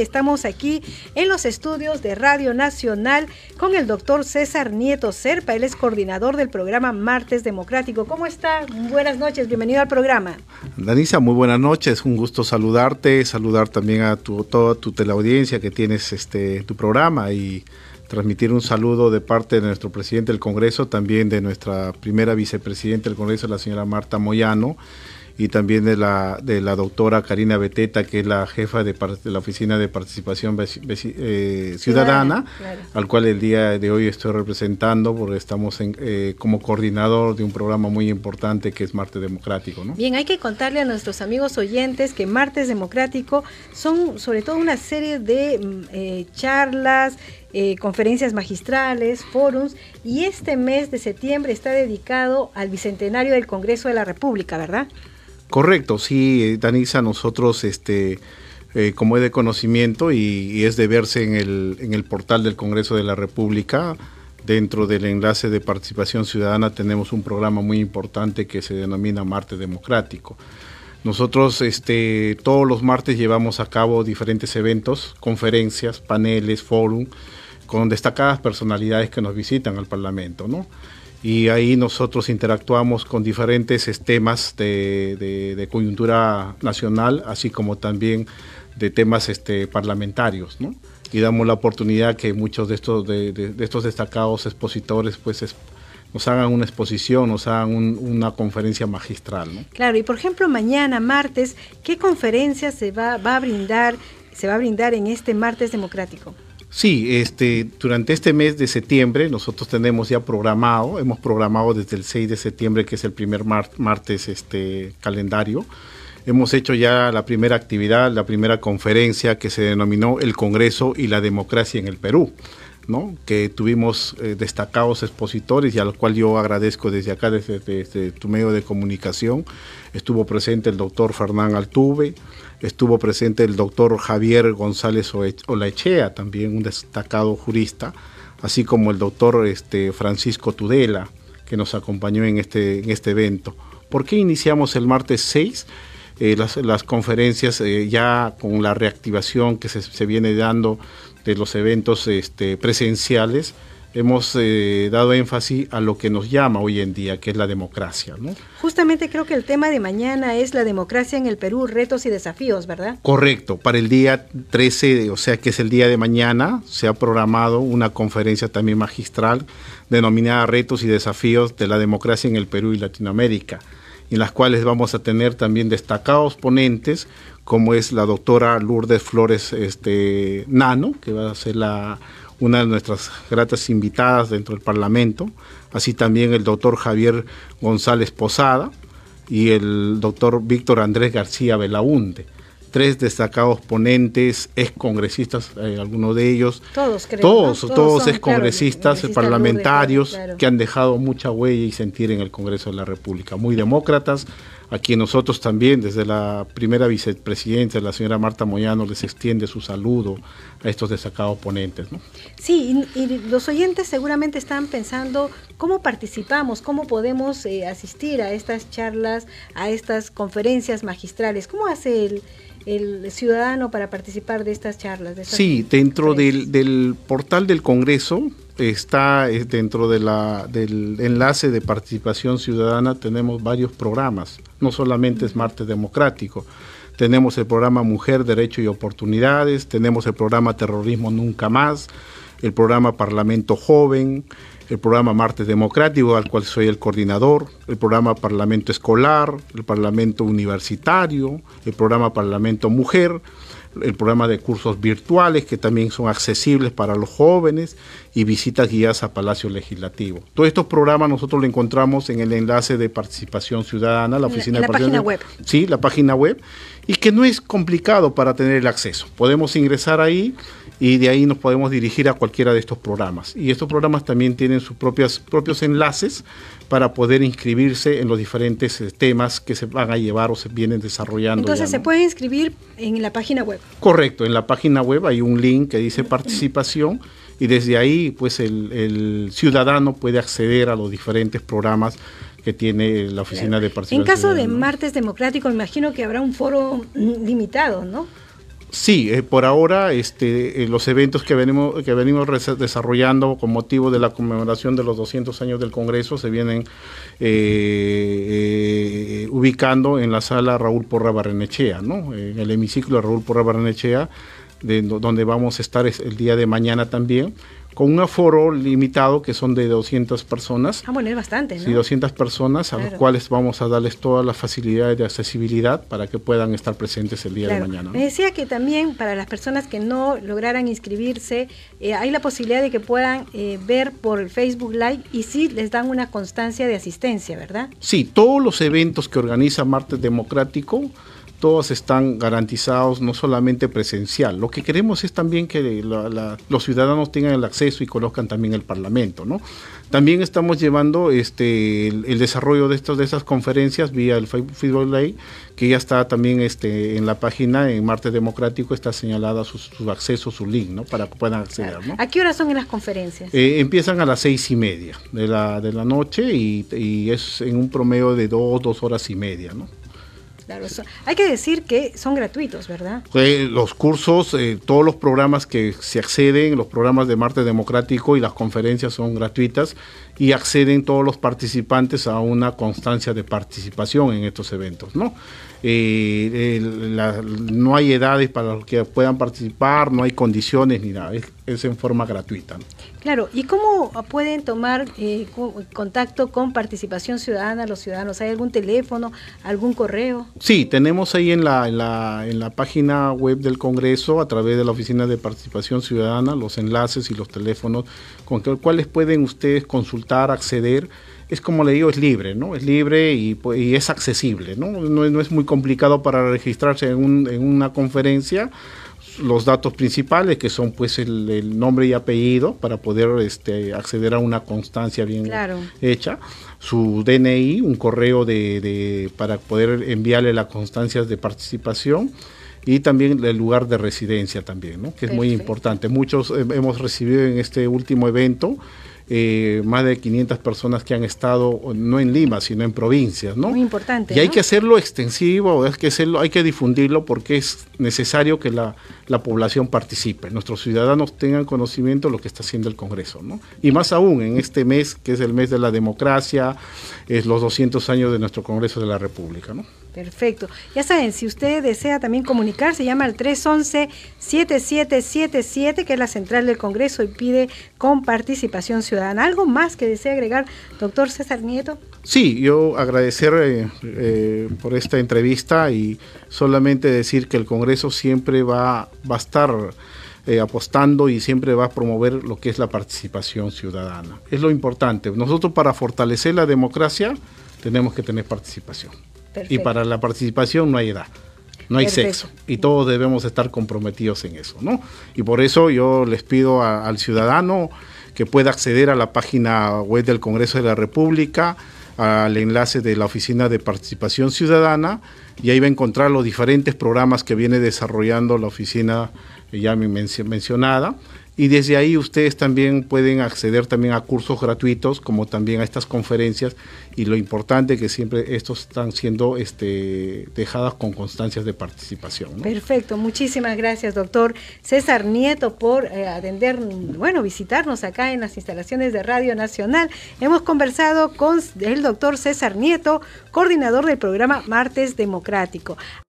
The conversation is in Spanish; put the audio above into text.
Estamos aquí en los estudios de Radio Nacional con el doctor César Nieto Serpa. Él es coordinador del programa Martes Democrático. ¿Cómo está? Buenas noches, bienvenido al programa. Danisa, muy buenas noches. Un gusto saludarte, saludar también a tu, toda tu teleaudiencia que tienes este tu programa y transmitir un saludo de parte de nuestro presidente del Congreso, también de nuestra primera vicepresidenta del Congreso, la señora Marta Moyano, y también de la, de la doctora Karina Beteta, que es la jefa de, la Oficina de Participación eh, Ciudadana, al cual el día de hoy estoy representando porque estamos en, eh, como coordinador de un programa muy importante que es Martes Democrático. ¿no? Bien, hay que contarle a nuestros amigos oyentes que Martes Democrático son sobre todo una serie de mm, eh, charlas, conferencias magistrales, forums, y este mes de septiembre está dedicado al Bicentenario del Congreso de la República, ¿verdad? Correcto, sí, Danisa, nosotros, este, eh, como es de conocimiento y, es de verse en el, en el portal del Congreso de la República, dentro del enlace de participación ciudadana tenemos un programa muy importante que se denomina Marte Democrático. Nosotros este, todos los martes llevamos a cabo diferentes eventos, conferencias, paneles, fórum, con destacadas personalidades que nos visitan al Parlamento, ¿no? Y ahí nosotros interactuamos con diferentes temas de, coyuntura nacional, así como también de temas este, parlamentarios, ¿no? Y damos la oportunidad que muchos de estos, de, estos destacados expositores pues nos hagan una exposición, nos hagan una conferencia magistral. Claro, y por ejemplo mañana, martes, ¿qué conferencia se va, va a brindar, se va a brindar en este martes democrático? Sí, este, durante este mes de septiembre nosotros tenemos ya programado, hemos programado desde el 6 de septiembre, que es el primer martes este, calendario, hemos hecho ya la primera actividad, la primera conferencia que se denominó El Congreso y la Democracia en el Perú. ¿no? que tuvimos eh, destacados expositores y a los cuales yo agradezco desde acá, desde, desde, tu medio de comunicación. Estuvo presente el doctor Fernán Altuve, estuvo presente el doctor Javier González Olaechea, también un destacado jurista, así como el doctor este, Francisco Tudela, que nos acompañó en este, en este evento. ¿Por qué iniciamos el martes 6? Eh, las, conferencias eh, ya con la reactivación que se, se, viene dando de los eventos este, presenciales, hemos eh, dado énfasis a lo que nos llama hoy en día, que es la democracia. ¿no? Justamente creo que el tema de mañana es la democracia en el Perú, retos y desafíos, ¿verdad? Correcto, para el día 13, o sea que es el día de mañana, se ha programado una conferencia también magistral denominada Retos y Desafíos de la Democracia en el Perú y Latinoamérica, en las cuales vamos a tener también destacados ponentes, como es la doctora Lourdes Flores este, Nano, que va a ser la una de nuestras gratas invitadas dentro del Parlamento, así también el doctor Javier González Posada y el doctor Víctor Andrés García Belaunde. Tres destacados ponentes, ex congresistas, eh, algunos de ellos. Todos, creo. Todos, todos, ex congresistas, parlamentarios que han dejado mucha huella y sentir en el Congreso de la República. Muy demócratas, a quien nosotros también, desde la primera vicepresidenta, la señora Marta Moyano, les extiende su saludo a estos destacados ponentes. ¿no? Sí, y, los oyentes seguramente están pensando cómo participamos, cómo podemos eh, asistir a estas charlas, a estas conferencias magistrales, cómo hace el, el ciudadano para participar de estas charlas. sí, dentro del, del, portal del Congreso está eh, dentro del enlace de participación ciudadana tenemos varios programas, no solamente es Martes Democrático, tenemos el programa Mujer, Derecho y Oportunidades, tenemos el programa Terrorismo Nunca Más, el programa Parlamento Joven, el programa Martes Democrático, al cual soy el coordinador, el programa Parlamento Escolar, el Parlamento Universitario, el programa Parlamento Mujer, el programa de cursos virtuales que también son accesibles para los jóvenes y visitas guiadas a Palacio Legislativo. Todos estos programas nosotros lo encontramos en el enlace de participación ciudadana, la oficina en la página web. Sí, la página web y que no es complicado para tener el acceso. Podemos ingresar ahí y de ahí nos podemos dirigir a cualquiera de estos programas. Y estos programas también tienen sus propias, propios enlaces para poder inscribirse en los diferentes eh, temas que se van a llevar o se vienen desarrollando. Entonces se puede inscribir en la página web. Correcto, en la página web hay un link que dice participación y desde ahí pues el, ciudadano puede acceder a los diferentes programas que tiene la oficina de participación. En caso de martes democrático, imagino que habrá un foro limitado, ¿no? Sí, eh, por ahora este, eh, los eventos que venimos, que venimos desarrollando con motivo de la conmemoración de los 200 años del Congreso se vienen eh, ubicando en la sala Raúl Porra Barrenechea, ¿no? en el hemiciclo de Raúl Porra Barrenechea, de, donde vamos a estar el día de mañana también con un aforo limitado que son de 200 personas. Ah, bueno, es bastante, ¿no? Sí, 200 personas a los cuales vamos a darles todas las facilidades de accesibilidad para que puedan estar presentes el día de mañana. Me decía que también para las personas que no lograran inscribirse, eh, hay la posibilidad de que puedan eh, ver por el Facebook Live y sí les dan una constancia de asistencia, ¿verdad? Sí, todos los eventos que organiza Martes Democrático todos están garantizados, no solamente presencial. Lo que queremos es también que los ciudadanos tengan el acceso y conozcan también el Parlamento, ¿no? También estamos llevando este, el, desarrollo de, estos, de estas conferencias vía el Facebook Ley, que ya está también este, en la página, en Marte Democrático, está señalada su, acceso, su link, ¿no? Para que puedan acceder, ¿no? ¿A qué hora son en las conferencias? Eh, empiezan a las seis y media de la, de la noche y, y es en un promedio de dos, dos horas y media, ¿no? Claro, hay que decir que son gratuitos, ¿verdad? los cursos, eh, todos los programas que se acceden, los programas de Marte Democrático y las conferencias son gratuitas y acceden todos los participantes a una constancia de participación en estos eventos, ¿no? Eh, no hay edades para los que puedan participar, no hay condiciones ni nada, es, en forma gratuita. Claro, ¿y cómo pueden tomar eh, contacto con participación ciudadana los ciudadanos? ¿Hay algún teléfono, algún correo? Sí, tenemos ahí en la, en la, en la página web del Congreso, a través de la Oficina de Participación Ciudadana, los enlaces y los teléfonos con los cuales pueden ustedes consultar, acceder es como le digo, es libre, ¿no? Es libre y, pues, es accesible, ¿no? ¿no? es muy complicado para registrarse en, una conferencia. Los datos principales, que son pues el, nombre y apellido, para poder este, acceder a una constancia bien hecha, su DNI, un correo de, para poder enviarle las constancias de participación, y también el lugar de residencia también, ¿no? que es muy importante. Muchos hemos recibido en este último evento eh, más de 500 personas que han estado no en Lima, sino en provincias, ¿no? Muy importante. Y hay que hacerlo extensivo, hay que, hacerlo, hay que difundirlo porque es necesario que la, población participe, nuestros ciudadanos tengan conocimiento de lo que está haciendo el Congreso, ¿no? Y más aún en este mes, que es el mes de la democracia, es los 200 años de nuestro Congreso de la República, ¿no? Perfecto. Ya saben, si usted desea también comunicarse, llama al 311-7777, que es la central del Congreso, y pide con participación ciudadana. ¿Algo más que desea agregar, doctor César Nieto? Sí, yo agradecer eh, eh, por esta entrevista y solamente decir que el Congreso siempre va, va a estar eh, apostando y siempre va a promover lo que es la participación ciudadana. Es lo importante. Nosotros para fortalecer la democracia tenemos que tener participación. Y para la participación no hay edad, no hay sexo. Y todos debemos estar comprometidos en eso, ¿no? Y por eso yo les pido al ciudadano que pueda acceder a la página web del Congreso de la República, al enlace de la Oficina de Participación Ciudadana, y ahí va a encontrar los diferentes programas que viene desarrollando la oficina ya mencionada y desde ahí ustedes también pueden acceder también a cursos gratuitos como también a estas conferencias y lo importante que siempre estos están siendo este, dejadas con constancias de participación. Perfecto, muchísimas gracias doctor César Nieto por eh, atender, bueno, visitarnos acá en las instalaciones de Radio Nacional. Hemos conversado con el doctor César Nieto, coordinador del programa Martes Democrático.